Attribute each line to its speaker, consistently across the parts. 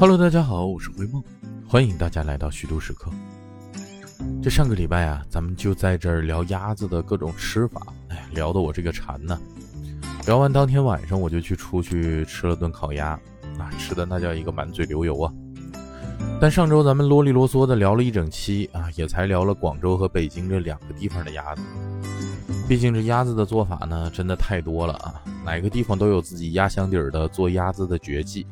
Speaker 1: Hello，大家好，我是灰梦，欢迎大家来到虚度时刻。这上个礼拜啊，咱们就在这儿聊鸭子的各种吃法，哎，聊得我这个馋呢。聊完当天晚上，我就去出去吃了顿烤鸭，啊，吃的那叫一个满嘴流油啊。但上周咱们啰里啰嗦的聊了一整期啊，也才聊了广州和北京这两个地方的鸭子。毕竟这鸭子的做法呢，真的太多了啊，哪个地方都有自己压箱底儿的做鸭子的绝技。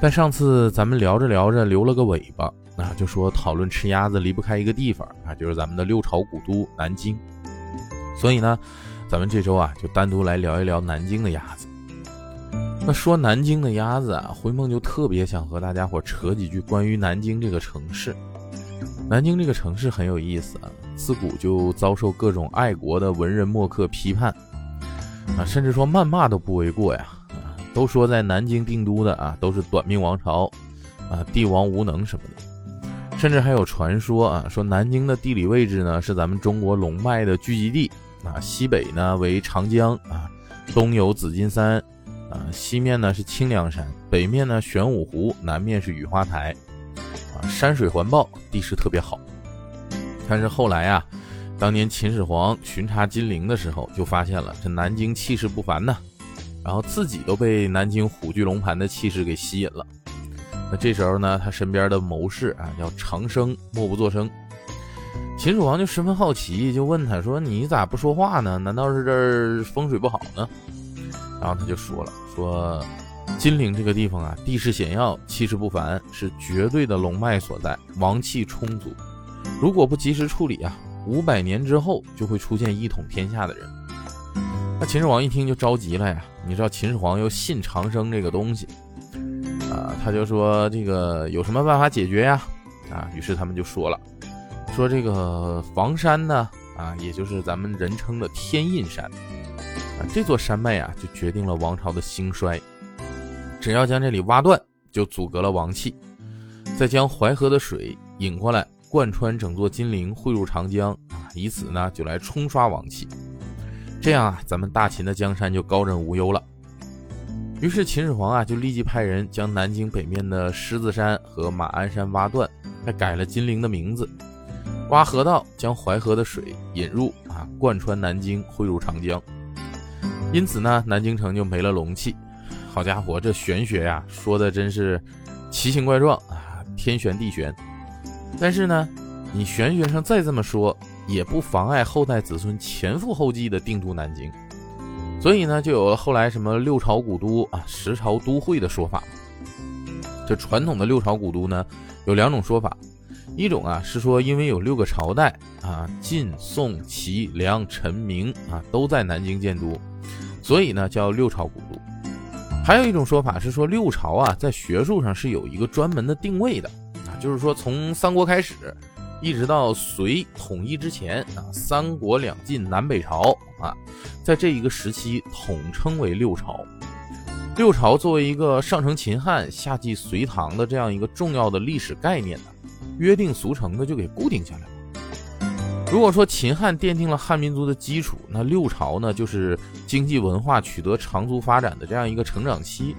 Speaker 1: 但上次咱们聊着聊着留了个尾巴啊，就说讨论吃鸭子离不开一个地方啊，就是咱们的六朝古都南京。所以呢，咱们这周啊就单独来聊一聊南京的鸭子。那说南京的鸭子啊，灰梦就特别想和大家伙扯几句关于南京这个城市。南京这个城市很有意思啊，自古就遭受各种爱国的文人墨客批判啊，甚至说谩骂都不为过呀。都说在南京定都的啊，都是短命王朝，啊，帝王无能什么的，甚至还有传说啊，说南京的地理位置呢是咱们中国龙脉的聚集地啊，西北呢为长江啊，东有紫金山啊，西面呢是清凉山，北面呢玄武湖，南面是雨花台啊，山水环抱，地势特别好。但是后来啊，当年秦始皇巡查金陵的时候，就发现了这南京气势不凡呐。然后自己都被南京虎踞龙盘的气势给吸引了。那这时候呢，他身边的谋士啊，叫长生，默不作声。秦始皇就十分好奇，就问他说：“你咋不说话呢？难道是这儿风水不好呢？”然后他就说了：“说金陵这个地方啊，地势险要，气势不凡，是绝对的龙脉所在，王气充足。如果不及时处理啊，五百年之后就会出现一统天下的人。”秦始皇一听就着急了呀！你知道秦始皇又信长生这个东西，啊，他就说这个有什么办法解决呀？啊，于是他们就说了，说这个房山呢，啊，也就是咱们人称的天印山，啊，这座山脉啊，就决定了王朝的兴衰。只要将这里挖断，就阻隔了王气，再将淮河的水引过来，贯穿整座金陵，汇入长江，啊，以此呢，就来冲刷王气。这样啊，咱们大秦的江山就高枕无忧了。于是秦始皇啊，就立即派人将南京北面的狮子山和马鞍山挖断，还改了金陵的名字，挖河道将淮河的水引入啊，贯穿南京，汇入长江。因此呢，南京城就没了龙气。好家伙，这玄学呀，说的真是奇形怪状啊，天玄地玄。但是呢，你玄学上再这么说。也不妨碍后代子孙前赴后继的定都南京，所以呢，就有了后来什么六朝古都啊、十朝都会的说法。这传统的六朝古都呢，有两种说法，一种啊是说因为有六个朝代啊，晋、宋、齐、梁、陈、明啊都在南京建都，所以呢叫六朝古都。还有一种说法是说六朝啊在学术上是有一个专门的定位的啊，就是说从三国开始。一直到隋统一之前啊，三国两晋南北朝啊，在这一个时期统称为六朝。六朝作为一个上承秦汉、下继隋唐的这样一个重要的历史概念呢，约定俗成的就给固定下来了。如果说秦汉奠定了汉民族的基础，那六朝呢，就是经济文化取得长足发展的这样一个成长期。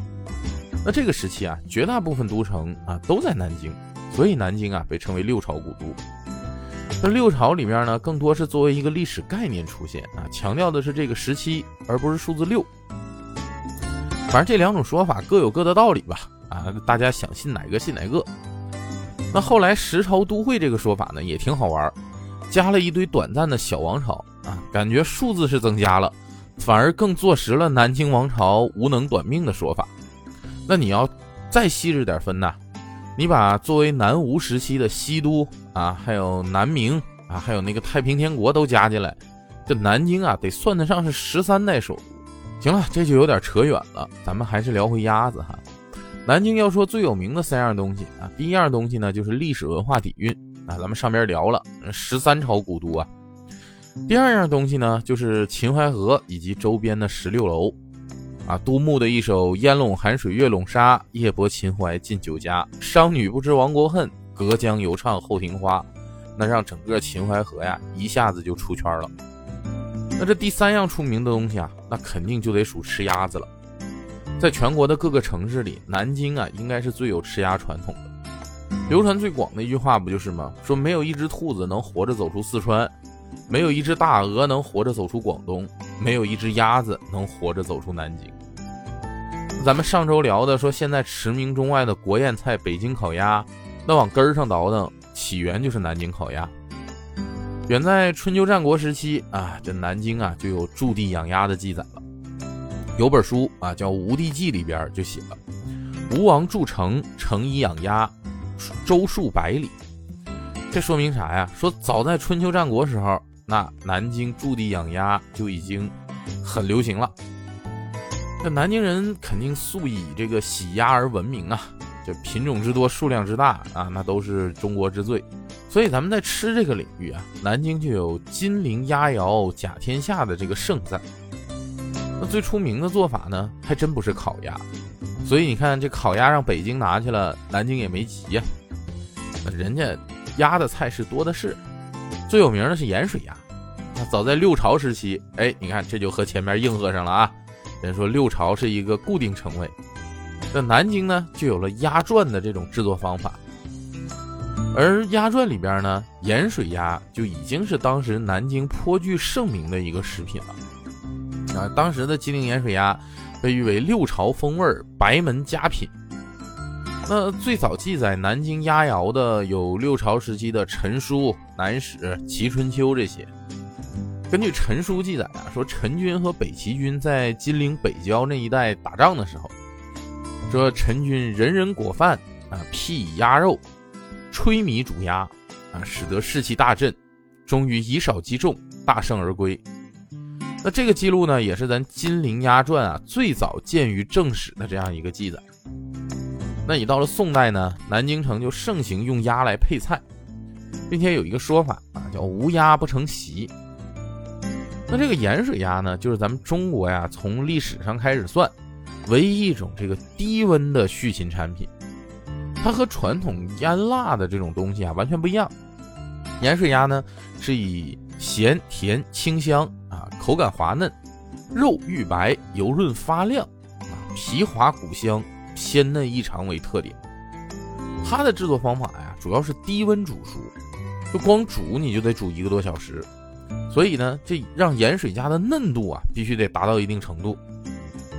Speaker 1: 那这个时期啊，绝大部分都城啊都在南京。所以南京啊被称为六朝古都。那六朝里面呢，更多是作为一个历史概念出现啊，强调的是这个时期，而不是数字六。反正这两种说法各有各的道理吧，啊，大家想信哪个信哪个。那后来十朝都会这个说法呢，也挺好玩，加了一堆短暂的小王朝啊，感觉数字是增加了，反而更坐实了南京王朝无能短命的说法。那你要再细致点分呐。你把作为南吴时期的西都啊，还有南明啊，还有那个太平天国都加进来，这南京啊得算得上是十三代首都。行了，这就有点扯远了，咱们还是聊回鸭子哈。南京要说最有名的三样东西啊，第一样东西呢就是历史文化底蕴啊，咱们上边聊了十三朝古都啊。第二样东西呢就是秦淮河以及周边的十六楼。啊，杜牧的一首“烟笼寒水月笼沙，夜泊秦淮近酒家。商女不知亡国恨，隔江犹唱后庭花。”那让整个秦淮河呀一下子就出圈了。那这第三样出名的东西啊，那肯定就得数吃鸭子了。在全国的各个城市里，南京啊应该是最有吃鸭传统的。流传最广的一句话不就是吗？说没有一只兔子能活着走出四川，没有一只大鹅能活着走出广东，没有一只鸭子能活着走出南京。咱们上周聊的说，现在驰名中外的国宴菜北京烤鸭，那往根儿上倒腾，起源就是南京烤鸭。远在春秋战国时期啊，这南京啊就有驻地养鸭的记载了。有本书啊，叫《吴地记》，里边就写了：吴王筑城，城以养鸭，周数百里。这说明啥呀？说早在春秋战国时候，那南京驻地养鸭就已经很流行了。这南京人肯定素以这个喜鸭而闻名啊，这品种之多，数量之大啊，那都是中国之最。所以咱们在吃这个领域啊，南京就有“金陵鸭肴甲天下”的这个盛赞。那最出名的做法呢，还真不是烤鸭，所以你看这烤鸭让北京拿去了，南京也没急呀。人家鸭的菜式多的是，最有名的是盐水鸭。那早在六朝时期，哎，你看这就和前面应和上了啊。人说六朝是一个固定称谓，那南京呢就有了鸭转的这种制作方法，而鸭转里边呢，盐水鸭就已经是当时南京颇具盛名的一个食品了。啊，当时的金陵盐水鸭被誉为六朝风味白门佳品。那最早记载南京鸭肴的有六朝时期的陈书、南史、齐春秋这些。根据陈书记载啊，说陈军和北齐军在金陵北郊那一带打仗的时候，说陈军人人果饭啊，辟鸭肉，吹米煮鸭啊，使得士气大振，终于以少击众，大胜而归。那这个记录呢，也是咱《金陵鸭传》啊最早见于正史的这样一个记载。那你到了宋代呢，南京城就盛行用鸭来配菜，并且有一个说法啊，叫无鸭不成席。那这个盐水鸭呢，就是咱们中国呀从历史上开始算，唯一一种这个低温的畜禽产品。它和传统腌腊的这种东西啊完全不一样。盐水鸭呢是以咸甜清香啊，口感滑嫩，肉玉白，油润发亮，啊，皮滑骨香，鲜嫩异常为特点。它的制作方法呀，主要是低温煮熟，就光煮你就得煮一个多小时，所以呢，这让盐水鸭的嫩度啊必须得达到一定程度。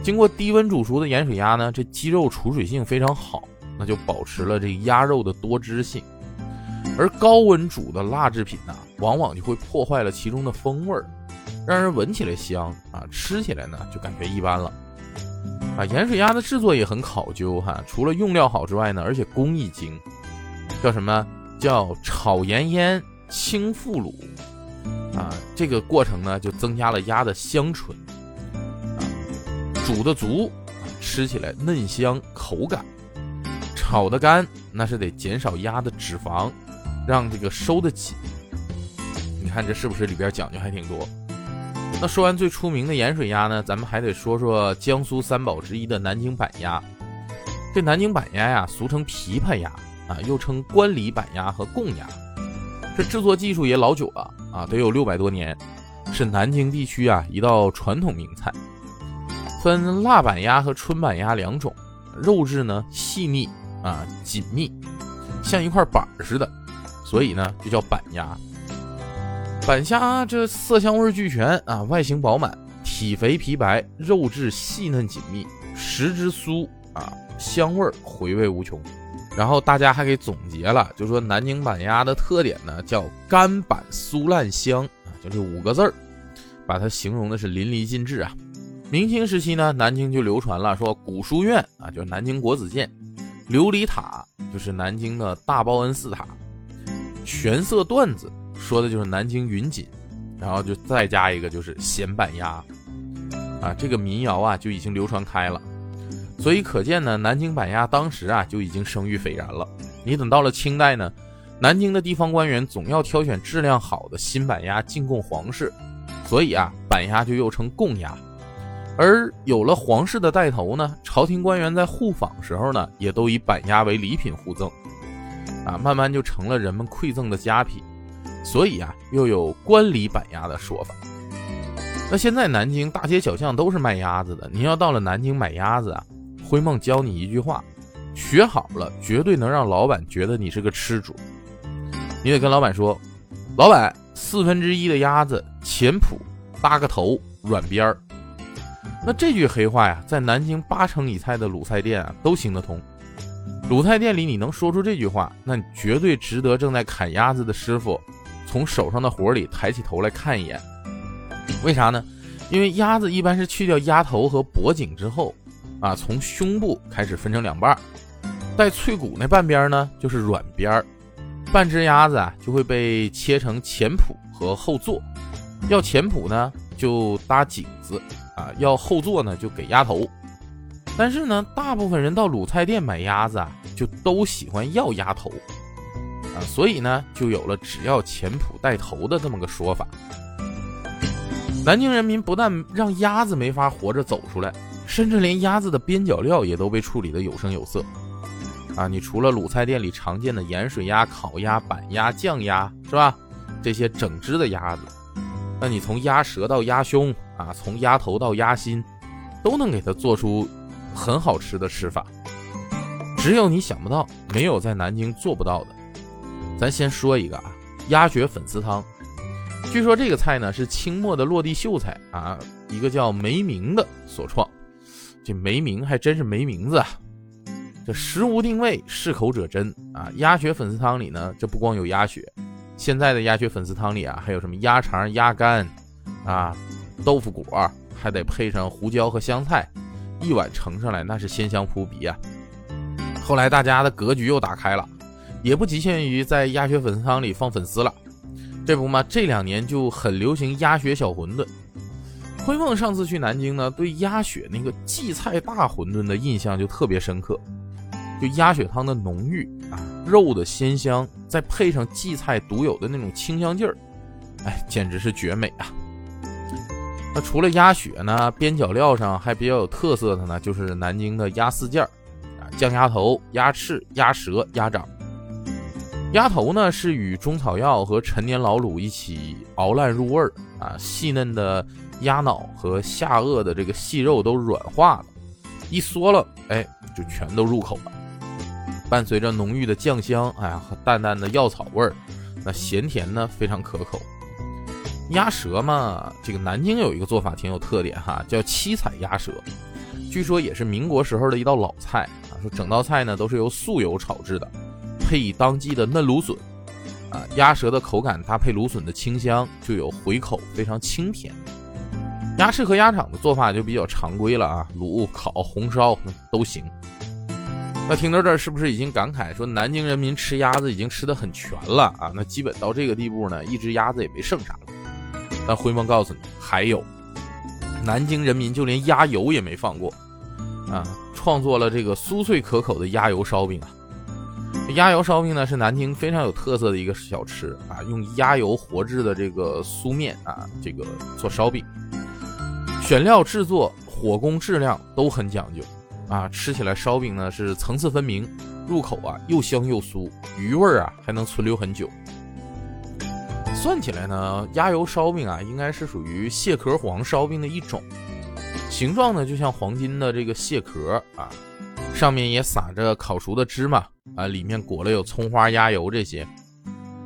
Speaker 1: 经过低温煮熟的盐水鸭呢，这鸡肉储水性非常好，那就保持了这鸭肉的多汁性。而高温煮的腊制品呢，往往就会破坏了其中的风味儿，让人闻起来香啊，吃起来呢就感觉一般了。啊，盐水鸭的制作也很考究哈，除了用料好之外呢，而且工艺精，叫什么叫炒盐腌清复卤啊？这个过程呢就增加了鸭的香醇啊，煮的足，吃起来嫩香口感；炒的干，那是得减少鸭的脂肪。让这个收的紧，你看这是不是里边讲究还挺多？那说完最出名的盐水鸭呢，咱们还得说说江苏三宝之一的南京板鸭。这南京板鸭呀，俗称琵琶鸭啊，又称关里板鸭和贡鸭。这制作技术也老久了啊，得有六百多年，是南京地区啊一道传统名菜。分腊板鸭和春板鸭两种，肉质呢细腻啊紧密，像一块板似的。所以呢，就叫板鸭。板虾这色香味俱全啊，外形饱满，体肥皮白，肉质细嫩紧密，食之酥啊，香味回味无穷。然后大家还给总结了，就说南京板鸭的特点呢，叫干板酥烂香啊，就这五个字儿，把它形容的是淋漓尽致啊。明清时期呢，南京就流传了说古书院啊，就是南京国子监，琉璃塔就是南京的大报恩寺塔。玄色段子说的就是南京云锦，然后就再加一个就是咸板鸭，啊，这个民谣啊就已经流传开了，所以可见呢，南京板鸭当时啊就已经声誉斐然了。你等到了清代呢，南京的地方官员总要挑选质量好的新板鸭进贡皇室，所以啊，板鸭就又称贡鸭。而有了皇室的带头呢，朝廷官员在互访时候呢，也都以板鸭为礼品互赠。啊，慢慢就成了人们馈赠的佳品，所以啊，又有关礼板鸭的说法。那现在南京大街小巷都是卖鸭子的，您要到了南京买鸭子啊，灰梦教你一句话，学好了绝对能让老板觉得你是个吃主。你得跟老板说，老板四分之一的鸭子前脯搭个头软边儿。那这句黑话呀，在南京八成以菜的鲁菜店啊都行得通。鲁菜店里你能说出这句话，那你绝对值得正在砍鸭子的师傅从手上的活里抬起头来看一眼。为啥呢？因为鸭子一般是去掉鸭头和脖颈之后，啊，从胸部开始分成两半，带脆骨那半边呢就是软边儿，半只鸭子啊就会被切成前脯和后座。要前脯呢就搭颈子，啊，要后座呢就给鸭头。但是呢，大部分人到卤菜店买鸭子啊，就都喜欢要鸭头，啊，所以呢就有了只要前脯带头的这么个说法。南京人民不但让鸭子没法活着走出来，甚至连鸭子的边角料也都被处理得有声有色。啊，你除了鲁菜店里常见的盐水鸭、烤鸭、板鸭、酱鸭，是吧？这些整只的鸭子，那你从鸭舌到鸭胸，啊，从鸭头到鸭心，都能给它做出很好吃的吃法。只有你想不到，没有在南京做不到的。咱先说一个啊，鸭血粉丝汤。据说这个菜呢是清末的落地秀才啊，一个叫梅明的所创。这没名还真是没名字啊！这食无定位，适口者珍啊！鸭血粉丝汤里呢，这不光有鸭血，现在的鸭血粉丝汤里啊，还有什么鸭肠、鸭肝啊、豆腐果，还得配上胡椒和香菜，一碗盛上来那是鲜香扑鼻啊！后来大家的格局又打开了，也不局限于在鸭血粉丝汤里放粉丝了。这不嘛，这两年就很流行鸭血小馄饨。辉梦上次去南京呢，对鸭血那个荠菜大馄饨的印象就特别深刻。就鸭血汤的浓郁啊，肉的鲜香，再配上荠菜独有的那种清香劲儿，哎，简直是绝美啊！那除了鸭血呢，边角料上还比较有特色的呢，就是南京的鸭四件儿啊，酱鸭头、鸭翅、鸭舌、鸭掌。鸭头呢是与中草药和陈年老卤一起熬烂入味儿啊，细嫩的鸭脑和下颚的这个细肉都软化了，一嗦了，哎，就全都入口了。伴随着浓郁的酱香，哎呀和淡淡的药草味儿，那咸甜呢非常可口。鸭舌嘛，这个南京有一个做法挺有特点哈，叫七彩鸭舌，据说也是民国时候的一道老菜啊，说整道菜呢都是由素油炒制的。配以当季的嫩芦笋，啊，鸭舌的口感搭配芦笋的清香，就有回口，非常清甜。鸭翅和鸭掌的做法就比较常规了啊，卤、烤、红烧都行。那听到这儿，是不是已经感慨说南京人民吃鸭子已经吃的很全了啊？那基本到这个地步呢，一只鸭子也没剩啥了。但辉梦告诉你，还有，南京人民就连鸭油也没放过啊，创作了这个酥脆可口的鸭油烧饼啊。鸭油烧饼呢是南京非常有特色的一个小吃啊，用鸭油活制的这个酥面啊，这个做烧饼，选料制作、火工质量都很讲究啊，吃起来烧饼呢是层次分明，入口啊又香又酥，余味啊还能存留很久。算起来呢，鸭油烧饼啊应该是属于蟹壳黄烧饼的一种，形状呢就像黄金的这个蟹壳啊。上面也撒着烤熟的芝麻啊，里面裹了有葱花、鸭油这些。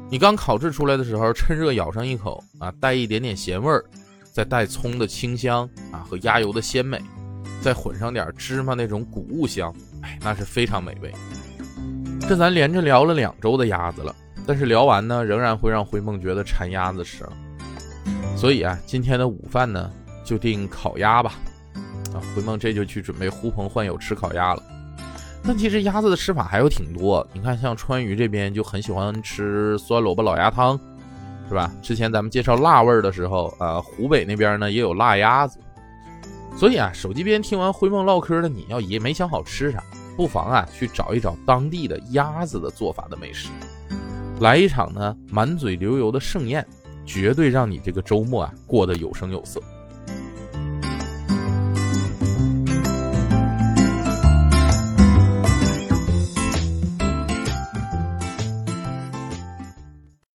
Speaker 1: 你刚烤制出来的时候，趁热咬上一口啊，带一点点咸味儿，再带葱的清香啊和鸭油的鲜美，再混上点芝麻那种谷物香，哎，那是非常美味。这咱连着聊了两周的鸭子了，但是聊完呢，仍然会让灰梦觉得馋鸭子吃了。所以啊，今天的午饭呢，就定烤鸭吧。啊，灰梦这就去准备呼朋唤友吃烤鸭了。但其实鸭子的吃法还有挺多，你看像川渝这边就很喜欢吃酸萝卜老鸭汤，是吧？之前咱们介绍辣味儿的时候，呃，湖北那边呢也有辣鸭子。所以啊，手机边听完灰梦唠嗑的你要也没想好吃啥，不妨啊去找一找当地的鸭子的做法的美食，来一场呢满嘴流油的盛宴，绝对让你这个周末啊过得有声有色。